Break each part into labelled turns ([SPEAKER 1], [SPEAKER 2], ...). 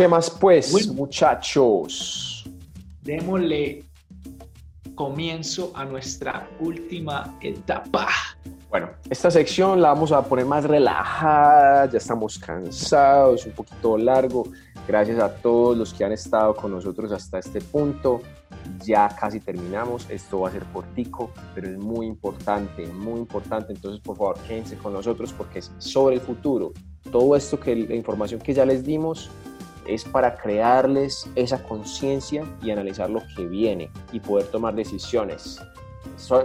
[SPEAKER 1] ¿Qué más pues, muchachos?
[SPEAKER 2] Démosle comienzo a nuestra última etapa.
[SPEAKER 1] Bueno, esta sección la vamos a poner más relajada, ya estamos cansados, un poquito largo. Gracias a todos los que han estado con nosotros hasta este punto. Ya casi terminamos, esto va a ser cortico, pero es muy importante, muy importante. Entonces, por favor, quédense con nosotros porque es sobre el futuro. Todo esto que la información que ya les dimos es para crearles esa conciencia y analizar lo que viene y poder tomar decisiones.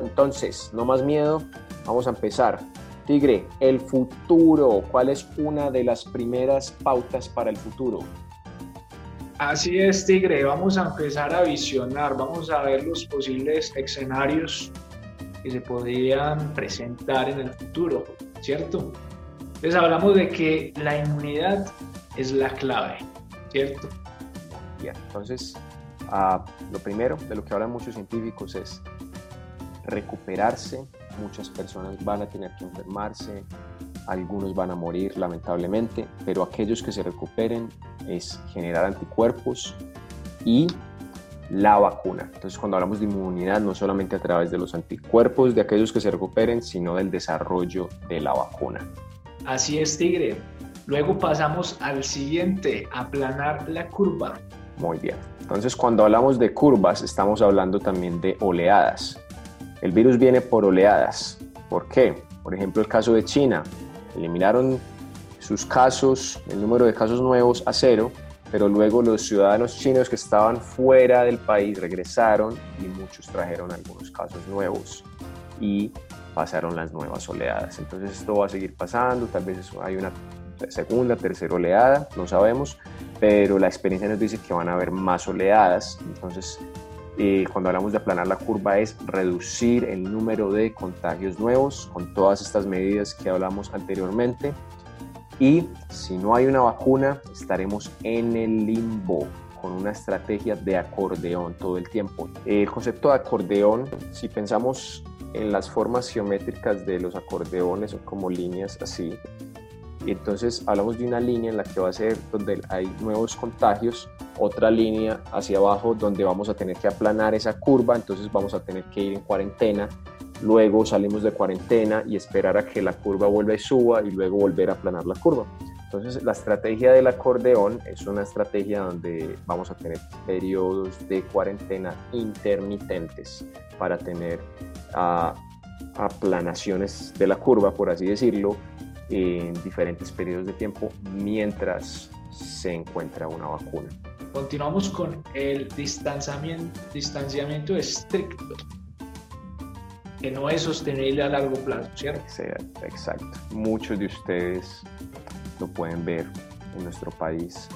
[SPEAKER 1] Entonces, no más miedo, vamos a empezar. Tigre, el futuro, ¿cuál es una de las primeras pautas para el futuro?
[SPEAKER 2] Así es, Tigre, vamos a empezar a visionar, vamos a ver los posibles escenarios que se podrían presentar en el futuro, ¿cierto? Entonces hablamos de que la inmunidad es la clave. ¿Cierto?
[SPEAKER 1] Bien, entonces, ah, lo primero de lo que hablan muchos científicos es recuperarse. Muchas personas van a tener que enfermarse, algunos van a morir lamentablemente, pero aquellos que se recuperen es generar anticuerpos y la vacuna. Entonces, cuando hablamos de inmunidad, no solamente a través de los anticuerpos de aquellos que se recuperen, sino del desarrollo de la vacuna.
[SPEAKER 2] Así es, Tigre. Luego pasamos al siguiente, aplanar la curva.
[SPEAKER 1] Muy bien. Entonces, cuando hablamos de curvas, estamos hablando también de oleadas. El virus viene por oleadas. ¿Por qué? Por ejemplo, el caso de China. Eliminaron sus casos, el número de casos nuevos a cero, pero luego los ciudadanos chinos que estaban fuera del país regresaron y muchos trajeron algunos casos nuevos y pasaron las nuevas oleadas. Entonces esto va a seguir pasando, tal vez hay una segunda, tercera oleada, no sabemos, pero la experiencia nos dice que van a haber más oleadas. Entonces, eh, cuando hablamos de aplanar la curva es reducir el número de contagios nuevos con todas estas medidas que hablamos anteriormente. Y si no hay una vacuna, estaremos en el limbo con una estrategia de acordeón todo el tiempo. El concepto de acordeón, si pensamos en las formas geométricas de los acordeones, son como líneas así, y entonces hablamos de una línea en la que va a ser donde hay nuevos contagios, otra línea hacia abajo donde vamos a tener que aplanar esa curva, entonces vamos a tener que ir en cuarentena, luego salimos de cuarentena y esperar a que la curva vuelva y suba y luego volver a aplanar la curva. Entonces la estrategia del acordeón es una estrategia donde vamos a tener periodos de cuarentena intermitentes para tener uh, aplanaciones de la curva, por así decirlo, en diferentes periodos de tiempo mientras se encuentra una vacuna.
[SPEAKER 2] Continuamos con el distanciamiento, distanciamiento estricto, que no es sostenible a largo plazo, ¿cierto?
[SPEAKER 1] exacto. Muchos de ustedes lo pueden ver en nuestro país.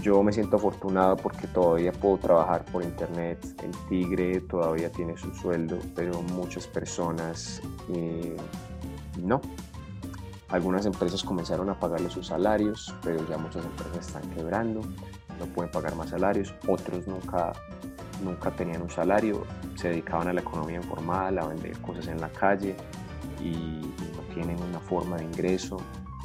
[SPEAKER 1] Yo me siento afortunado porque todavía puedo trabajar por internet. El Tigre todavía tiene su sueldo, pero muchas personas eh, no, algunas empresas comenzaron a pagarle sus salarios, pero ya muchas empresas están quebrando, no pueden pagar más salarios. Otros nunca, nunca tenían un salario, se dedicaban a la economía informal, a vender cosas en la calle y no tienen una forma de ingreso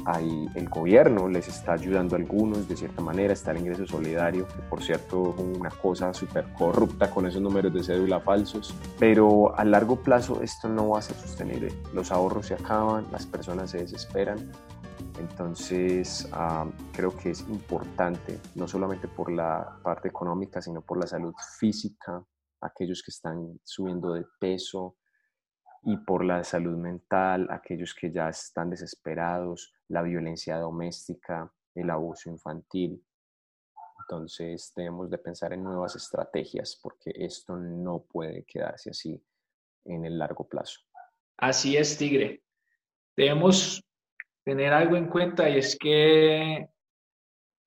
[SPEAKER 1] ahí el gobierno les está ayudando a algunos de cierta manera, está el ingreso solidario, que por cierto una cosa súper corrupta con esos números de cédula falsos, pero a largo plazo esto no va a ser sostenible, los ahorros se acaban, las personas se desesperan, entonces creo que es importante, no solamente por la parte económica, sino por la salud física, aquellos que están subiendo de peso, y por la salud mental, aquellos que ya están desesperados, la violencia doméstica, el abuso infantil. Entonces debemos de pensar en nuevas estrategias porque esto no puede quedarse así en el largo plazo.
[SPEAKER 2] Así es, Tigre. Debemos tener algo en cuenta y es que,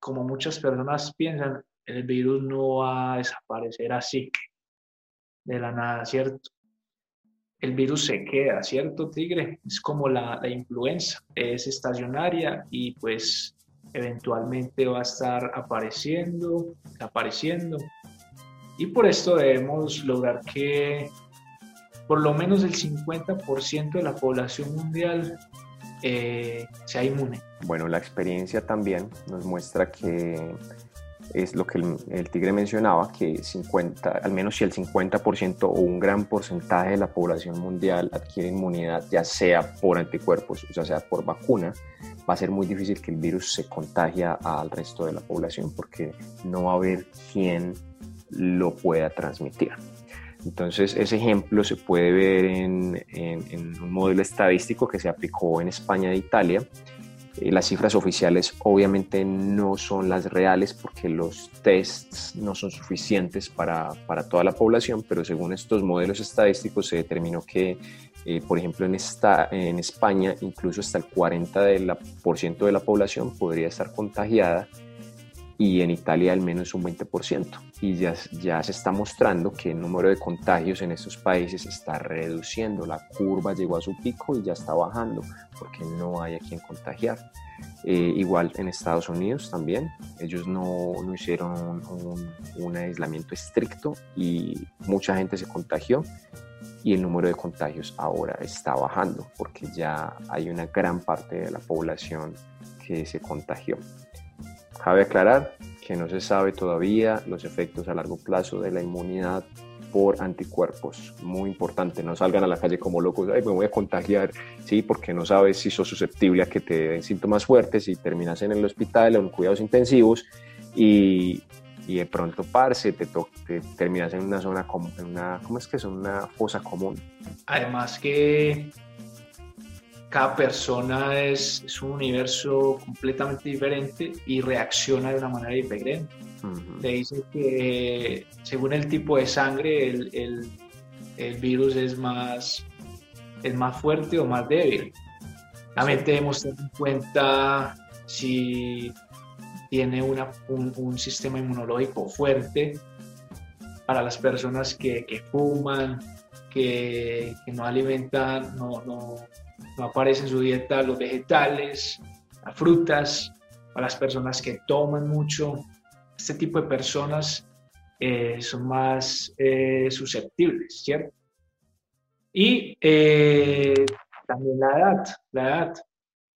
[SPEAKER 2] como muchas personas piensan, el virus no va a desaparecer así, de la nada, ¿cierto? El virus se queda, ¿cierto, Tigre? Es como la, influenza, es estacionaria y pues eventualmente va a estar apareciendo, apareciendo. Y por esto debemos lograr que por lo menos el 50% de la población mundial eh, sea inmune.
[SPEAKER 1] Bueno, la experiencia también nos muestra que es lo que el, tigre mencionaba, que 50, al menos si el 50% o un gran porcentaje de la población mundial adquiere inmunidad, ya sea por anticuerpos o ya sea por vacuna, va a ser muy difícil que el virus se contagie al resto de la población porque no va a haber quien lo pueda transmitir. Entonces, ese ejemplo se puede ver en, en un modelo estadístico que se aplicó en España e Italia, las cifras oficiales obviamente no son las reales porque los tests no son suficientes para, para toda la población, pero según estos modelos estadísticos se determinó que, eh, por ejemplo, en, esta, en España incluso hasta el 40% de la, por ciento de la población podría estar contagiada y en Italia al menos un 20%. Y ya, ya se está mostrando que el número de contagios en estos países está reduciendo. La curva llegó a su pico y ya está bajando porque no hay a quien contagiar. Eh, igual en Estados Unidos también, ellos no, no hicieron un, un, aislamiento estricto y mucha gente se contagió y el número de contagios ahora está bajando porque ya hay una gran parte de la población que se contagió. Cabe aclarar que no se sabe todavía los efectos a largo plazo de la inmunidad por anticuerpos. Muy importante, no salgan a la calle como locos, Ay, me voy a contagiar, sí, porque no sabes si sos susceptible a que te den síntomas fuertes y terminas en el hospital o en cuidados intensivos y, y de pronto, parce, te, te, terminas en una zona, común, en una, ¿cómo es que es? Una fosa común.
[SPEAKER 2] Además que cada persona es, es, un universo completamente diferente y reacciona de una manera diferente. Te dice que según el tipo de sangre el, el, el, virus es más, es más fuerte o más débil. También debemos tener en cuenta si tiene una, un, un, sistema inmunológico fuerte para las personas que, que fuman, que, que, no alimentan, no, no, no aparece en su dieta los vegetales, las frutas, para las personas que toman mucho. Este tipo de personas eh, son más eh, susceptibles, ¿cierto? Y eh, también la edad. La edad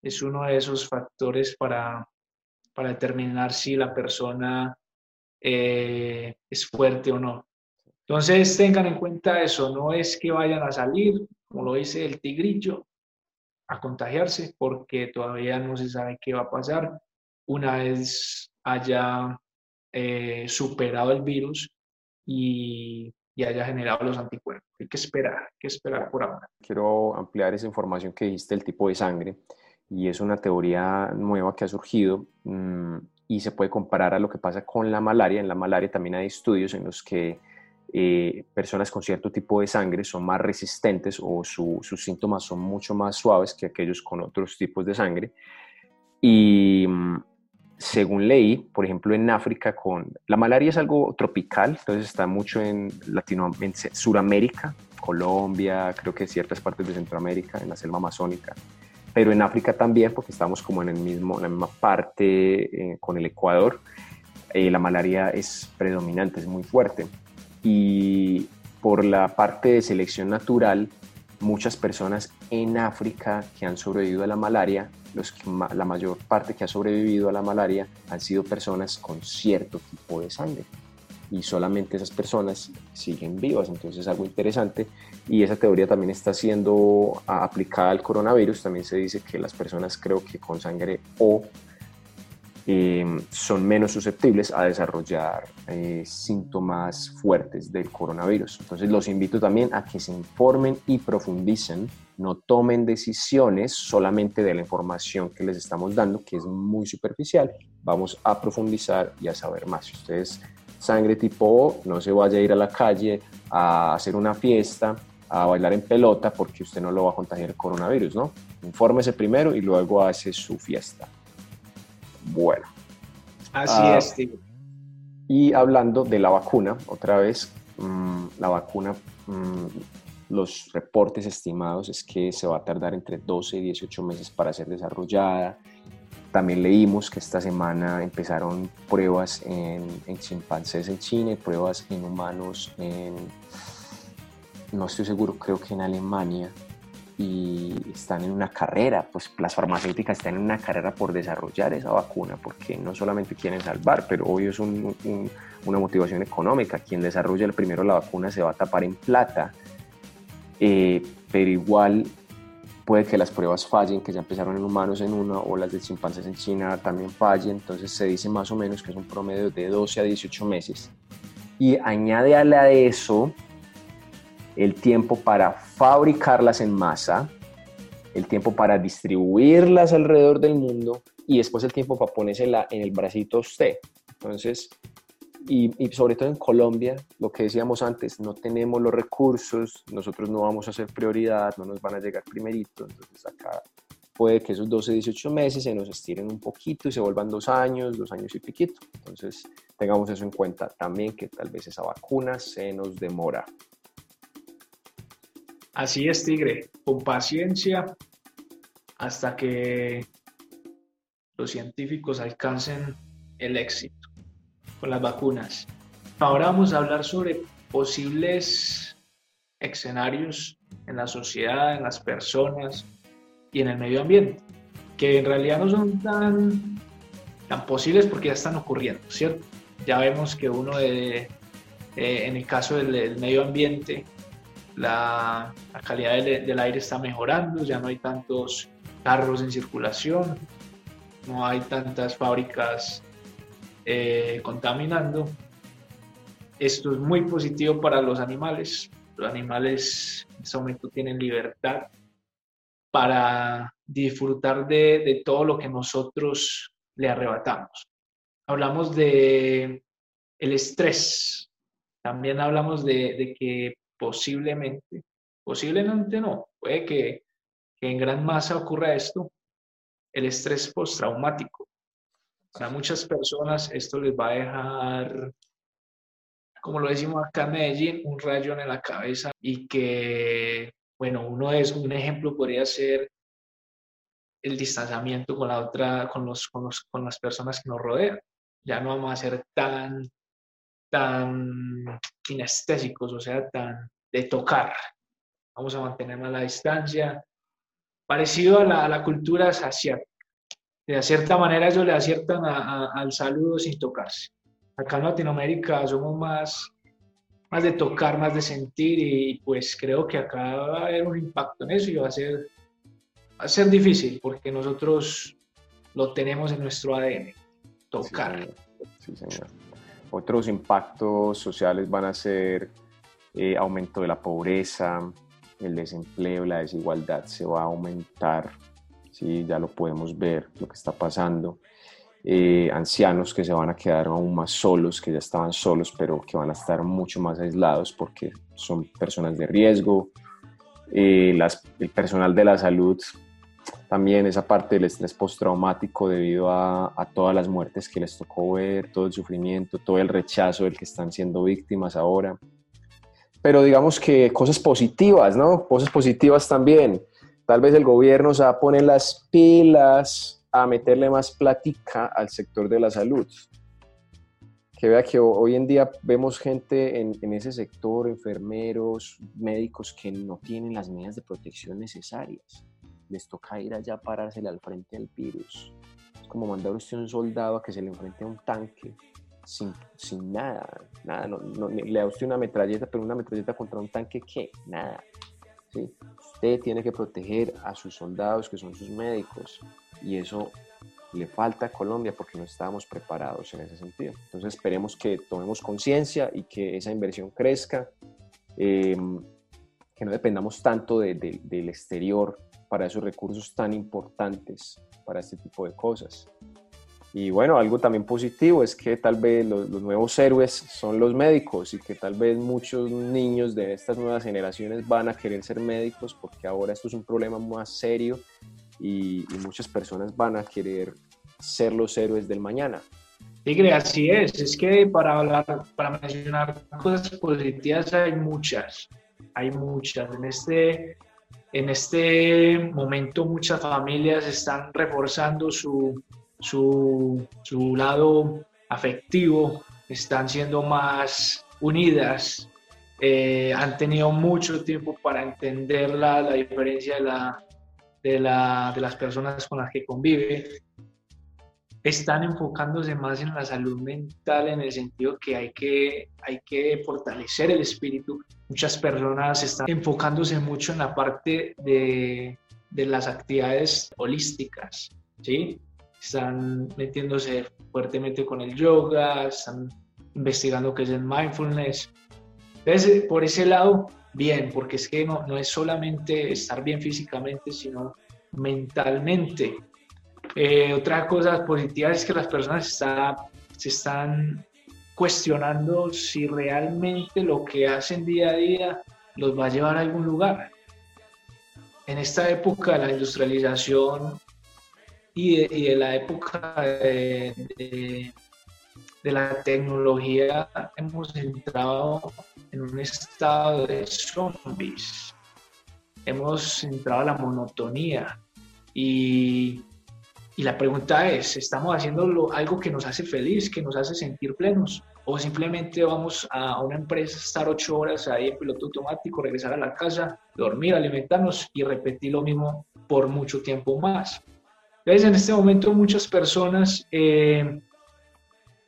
[SPEAKER 2] es uno de esos factores para, para determinar si la persona es fuerte o no. Entonces tengan en cuenta eso, no es que vayan a salir, como lo dice el tigrillo, a contagiarse porque todavía no se sabe qué va a pasar una vez haya eh, superado el virus y, y, haya generado los anticuerpos. Hay que esperar, hay que esperar por ahora.
[SPEAKER 1] Quiero ampliar esa información que dijiste del tipo de sangre y es una teoría nueva que ha surgido mmm, y se puede comparar a lo que pasa con la malaria. En la malaria también hay estudios en los que eh, personas con cierto tipo de sangre son más resistentes o sus síntomas son mucho más suaves que aquellos con otros tipos de sangre. Y mm, según leí, por ejemplo, en África, con la malaria es algo tropical, entonces está mucho en Latinoamérica, Suramérica, Colombia, creo que ciertas partes de Centroamérica, en la selva amazónica, pero en África también, porque estamos como en, el mismo, en la misma parte eh, con el Ecuador, eh, la malaria es predominante, es muy fuerte y por la parte de selección natural, muchas personas en África que han sobrevivido a la malaria, los la mayor parte que ha sobrevivido a la malaria han sido personas con cierto tipo de sangre. Y solamente esas personas siguen vivas, entonces es algo interesante. Y esa teoría también está siendo aplicada al coronavirus, también se dice que las personas creo que con sangre O eh, son menos susceptibles a desarrollar eh, síntomas fuertes del coronavirus. Entonces los invito también a que se informen y profundicen, no tomen decisiones solamente de la información que les estamos dando, que es muy superficial. Vamos a profundizar y a saber más. Si ustedes sangre tipo O, no se vaya a ir a la calle a hacer una fiesta, a bailar en pelota, porque usted no lo va a contagiar el coronavirus, ¿no? Infórmese primero y luego hace su fiesta. Bueno.
[SPEAKER 2] Así ah, es,
[SPEAKER 1] Y hablando de la vacuna, otra vez, mmm, la vacuna, mmm, los reportes estimados es que se va a tardar entre 12 y 18 meses para ser desarrollada. También leímos que esta semana empezaron pruebas en, en chimpancés en China y pruebas en humanos en, no estoy seguro, creo que en Alemania. Y están en una carrera, pues las farmacéuticas están en una carrera por desarrollar esa vacuna, porque no solamente quieren salvar, pero hoy es una motivación económica. Quien desarrolla el primero la vacuna se va a tapar en plata, eh, pero igual puede que las pruebas fallen, que ya empezaron en humanos en una, o las de chimpancés en China también fallen, entonces se dice más o menos que es un promedio de 12 a 18 meses. Y añade a eso el tiempo para fabricarlas en masa, el tiempo para distribuirlas alrededor del mundo y después el tiempo para ponérsela en el bracito usted. Entonces, y, sobre todo en Colombia, lo que decíamos antes, no tenemos los recursos, nosotros no vamos a ser prioridad, no nos van a llegar primerito, entonces acá puede que esos 12, 18 meses se nos estiren un poquito y se vuelvan dos años, dos años y piquito. Entonces, tengamos eso en cuenta también, que tal vez esa vacuna se nos demora.
[SPEAKER 2] Así es, Tigre, con paciencia hasta que los científicos alcancen el éxito con las vacunas. Ahora vamos a hablar sobre posibles escenarios en la sociedad, en las personas y en el medio ambiente, que en realidad no son tan, tan posibles porque ya están ocurriendo, ¿cierto? Ya vemos que uno eh, en el caso del medio ambiente, la, calidad del, aire está mejorando, ya no hay tantos carros en circulación, no hay tantas fábricas eh, contaminando. Esto es muy positivo para los animales. Los animales en este momento tienen libertad para disfrutar de, todo lo que nosotros le arrebatamos. Hablamos de el estrés. También hablamos de, de que posiblemente, posiblemente no, puede que, en gran masa ocurra esto, el estrés postraumático. Para muchas personas esto les va a dejar, como lo decimos acá en Medellín, un rayón en la cabeza y que, bueno, uno es un ejemplo podría ser el distanciamiento con la otra, con los, con los, con las personas que nos rodean. Ya no vamos a ser tan tan kinestésicos, o sea, tan de tocar. Vamos a mantener a la distancia, parecido a la, cultura asiática. De cierta manera ellos le aciertan al saludo sin tocarse. Acá en Latinoamérica somos más, más de tocar, más de sentir y pues creo que acá va a haber un impacto en eso y va a ser, va a ser difícil porque nosotros lo tenemos en nuestro ADN, tocar.
[SPEAKER 1] Sí, señor. Otros impactos sociales van a ser eh, aumento de la pobreza, el desempleo, la desigualdad se va a aumentar, ¿sí? ya lo podemos ver, lo que está pasando. Eh, ancianos que se van a quedar aún más solos, que ya estaban solos, pero que van a estar mucho más aislados porque son personas de riesgo. Eh, las, el personal de la salud también esa parte del estrés postraumático debido a, todas las muertes que les tocó ver, todo el sufrimiento, todo el rechazo del que están siendo víctimas ahora. Pero digamos que cosas positivas, ¿no? Cosas positivas también. Tal vez el gobierno se va a poner las pilas a meterle más plática al sector de la salud. Que vea que hoy en día vemos gente en, en ese sector, enfermeros, médicos que no tienen las medidas de protección necesarias les toca ir allá a parársele al frente del virus. Es como mandar usted un soldado a que se le enfrente a un tanque sin, sin nada, nada, no, le da usted una metralleta, pero una metralleta contra un tanque, ¿qué? Nada. ¿sí? Usted tiene que proteger a sus soldados, que son sus médicos, y eso le falta a Colombia porque no estábamos preparados en ese sentido. Entonces esperemos que tomemos conciencia y que esa inversión crezca, eh, que no dependamos tanto del exterior para esos recursos tan importantes para este tipo de cosas. Y bueno, algo también positivo es que tal vez los, nuevos héroes son los médicos y que tal vez muchos niños de estas nuevas generaciones van a querer ser médicos porque ahora esto es un problema más serio y, muchas personas van a querer ser los héroes del mañana.
[SPEAKER 2] Tigre, así es. Es que para hablar, para mencionar cosas positivas hay muchas, hay muchas. En este en este momento muchas familias están reforzando su, su, lado afectivo, están siendo más unidas, eh, han tenido mucho tiempo para entender la, la diferencia de, la, de, la, de las personas con las que convive. Están enfocándose más en la salud mental en el sentido que hay que, hay que fortalecer el espíritu. Muchas personas están enfocándose mucho en la parte de, de las actividades holísticas, ¿sí? Están metiéndose fuertemente con el yoga, están investigando qué es el mindfulness. Entonces, por ese lado, bien, porque es que no, no es solamente estar bien físicamente, sino mentalmente. Eh, otra cosa positiva es que las personas está, se están cuestionando si realmente lo que hacen día a día los va a llevar a algún lugar. En esta época de la industrialización y de, la época de, de la tecnología hemos entrado en un estado de zombies. Hemos entrado a la monotonía y, y la pregunta es, ¿estamos haciendo algo que nos hace feliz, que nos hace sentir plenos? ¿O simplemente vamos a una empresa, estar ocho horas ahí en piloto automático, regresar a la casa, dormir, alimentarnos y repetir lo mismo por mucho tiempo más? Entonces, en este momento muchas personas eh,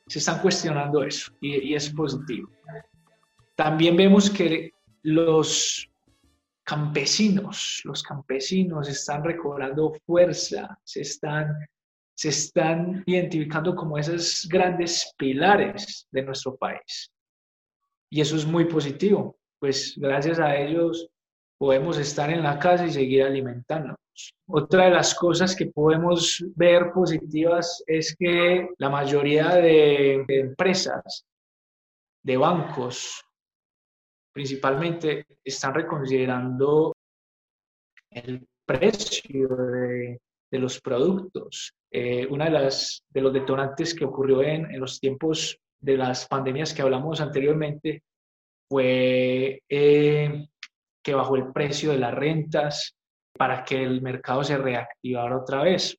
[SPEAKER 2] se están cuestionando eso y, es positivo. También vemos que los campesinos, los campesinos están recobrando fuerza, se están, se están identificando como esos grandes pilares de nuestro país. Y eso es muy positivo, pues gracias a ellos podemos estar en la casa y seguir alimentándonos. Otra de las cosas que podemos ver positivas es que la mayoría de, empresas, de bancos, principalmente, están reconsiderando el precio de, los productos. Eh, una de las de los detonantes que ocurrió en, en, los tiempos de las pandemias que hablamos anteriormente fue eh, que bajó el precio de las rentas, para que el mercado se reactivara otra vez.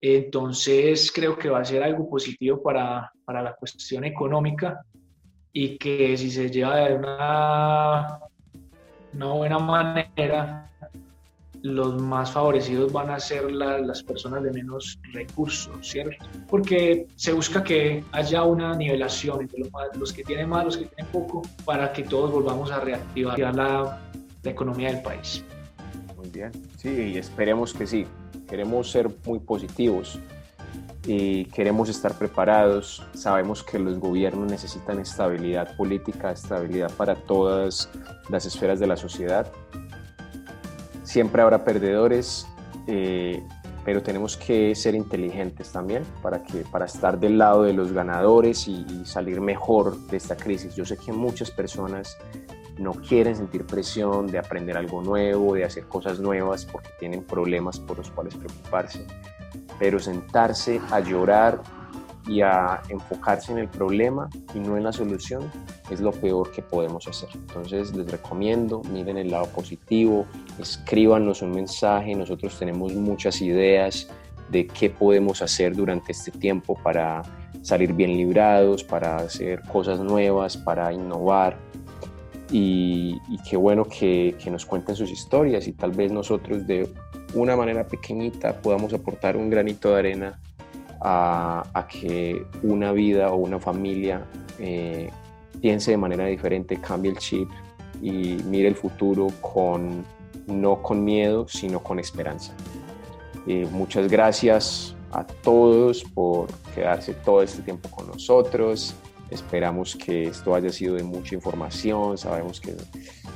[SPEAKER 2] Entonces creo que va a ser algo positivo para, para la cuestión económica y que si se lleva de una, una buena manera, los más favorecidos van a ser las personas de menos recursos, ¿cierto? Porque se busca que haya una nivelación entre los, los que tienen más, los que tienen poco, para que todos volvamos a reactivar la, la economía del país
[SPEAKER 1] bien. Sí, y esperemos que sí. Queremos ser muy positivos y queremos estar preparados. Sabemos que los gobiernos necesitan estabilidad política, estabilidad para todas las esferas de la sociedad. Siempre habrá perdedores, eh, pero tenemos que ser inteligentes también para, que, para estar del lado de los ganadores y, y salir mejor de esta crisis. Yo sé que muchas personas no quieren sentir presión de aprender algo nuevo, de hacer cosas nuevas porque tienen problemas por los cuales preocuparse. Pero sentarse a llorar y a enfocarse en el problema y no en la solución es lo peor que podemos hacer. Entonces les recomiendo, miren el lado positivo, escríbanos un mensaje, nosotros tenemos muchas ideas de qué podemos hacer durante este tiempo para salir bien librados, para hacer cosas nuevas, para innovar y, qué bueno que, nos cuenten sus historias y tal vez nosotros de una manera pequeñita podamos aportar un granito de arena a, que una vida o una familia eh, piense de manera diferente, cambie el chip y mire el futuro con, no con miedo, sino con esperanza. Eh, muchas gracias a todos por quedarse todo este tiempo con nosotros. Esperamos que esto haya sido de mucha información, sabemos que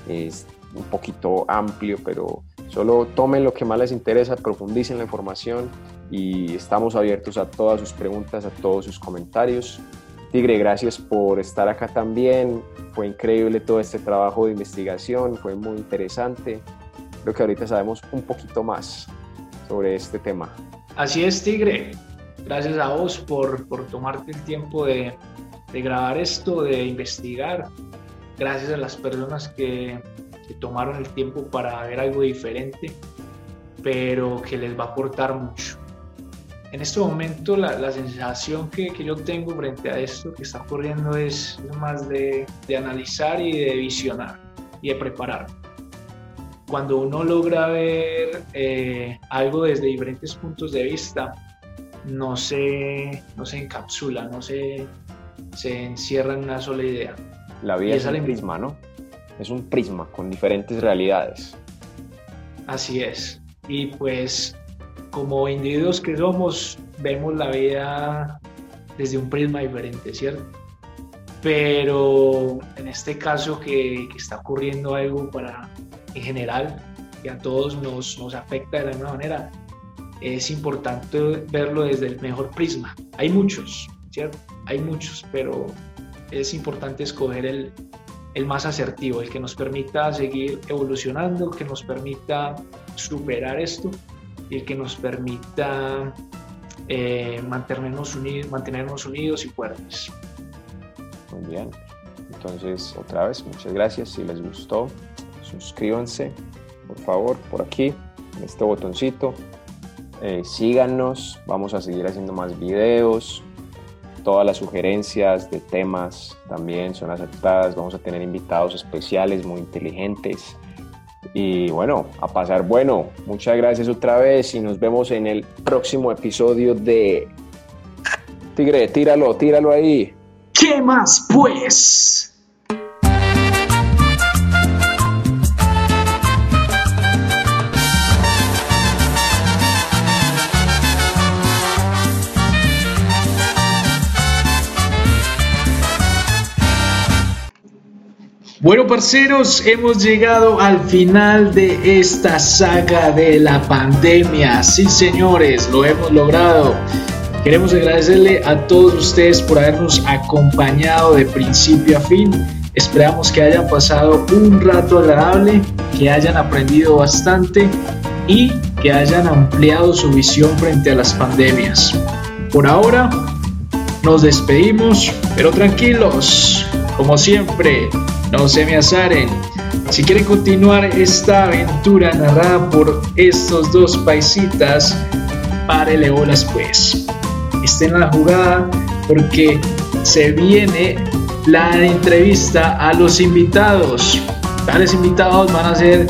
[SPEAKER 1] es un poquito amplio, pero solo tomen lo que más les interesa, profundicen la información y estamos abiertos a todas sus preguntas, a todos sus comentarios. Tigre, gracias por estar acá también. Fue increíble todo este trabajo de investigación, fue muy interesante. Creo que ahorita sabemos un poquito más sobre este tema.
[SPEAKER 2] Así es, Tigre. Gracias a vos por, por tomarte el tiempo de, de grabar esto, de investigar, gracias a las personas que, tomaron el tiempo para ver algo diferente, pero que les va a aportar mucho. en este momento la, la sensación que, que, yo tengo frente a esto que está ocurriendo es, más de, de, analizar y de visionar y de preparar. Cuando uno logra ver eh, algo desde diferentes puntos de vista, no se, no se encapsula, no se, se encierra en una sola idea.
[SPEAKER 1] La vida es un prisma, ¿no? Es un prisma con diferentes realidades.
[SPEAKER 2] Así es. Y pues como individuos que somos, vemos la vida desde un prisma diferente, ¿cierto? Pero en este caso que, está ocurriendo algo para, en general, que a todos nos, nos afecta de la misma manera, es importante verlo desde el mejor prisma. Hay muchos, ¿cierto? Hay muchos, pero es importante escoger el, el más asertivo, el que nos permita seguir evolucionando, que nos permita superar esto y el que nos permita eh, mantenernos, unidos, mantenernos unidos y fuertes.
[SPEAKER 1] Muy bien. Entonces, otra vez, muchas gracias. Si les gustó, suscríbanse, por favor, por aquí, en este botoncito. Eh, síganos, vamos a seguir haciendo más videos. Todas las sugerencias de temas también son aceptadas. Vamos a tener invitados especiales muy inteligentes y bueno, a pasar bueno. Muchas gracias otra vez y nos vemos en el próximo episodio de Tigre, tíralo, tíralo ahí.
[SPEAKER 2] ¿Qué más pues? Bueno, parceros, hemos llegado al final de esta saga de la pandemia. Sí, señores, lo hemos logrado. Queremos agradecerle a todos ustedes por habernos acompañado de principio a fin. Esperamos que hayan pasado un rato agradable, que hayan aprendido bastante y que hayan ampliado su visión frente a las pandemias. Por ahora, nos despedimos, pero tranquilos, como siempre, no se me azaren. Si quieren continuar esta aventura narrada por estos dos paisitas, párele bolas pues. Estén en la jugada porque se viene la entrevista a los invitados. Tales invitados van a ser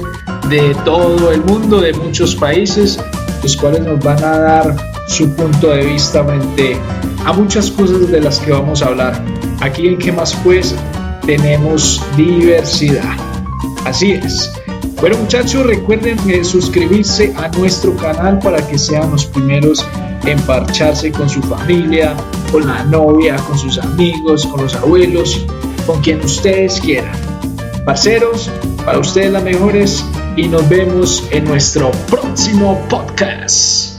[SPEAKER 2] de todo el mundo, de muchos países, los cuales nos van a dar su punto de vista frente a muchas cosas de las que vamos a hablar. Aquí en qué más pues tenemos diversidad. Así es. Bueno muchachos, recuerden eh, suscribirse a nuestro canal para que sean los primeros en parcharse con su familia, con la novia, con sus amigos, con los abuelos, con quien ustedes quieran. Parceros, para ustedes las mejores y nos vemos en nuestro próximo podcast.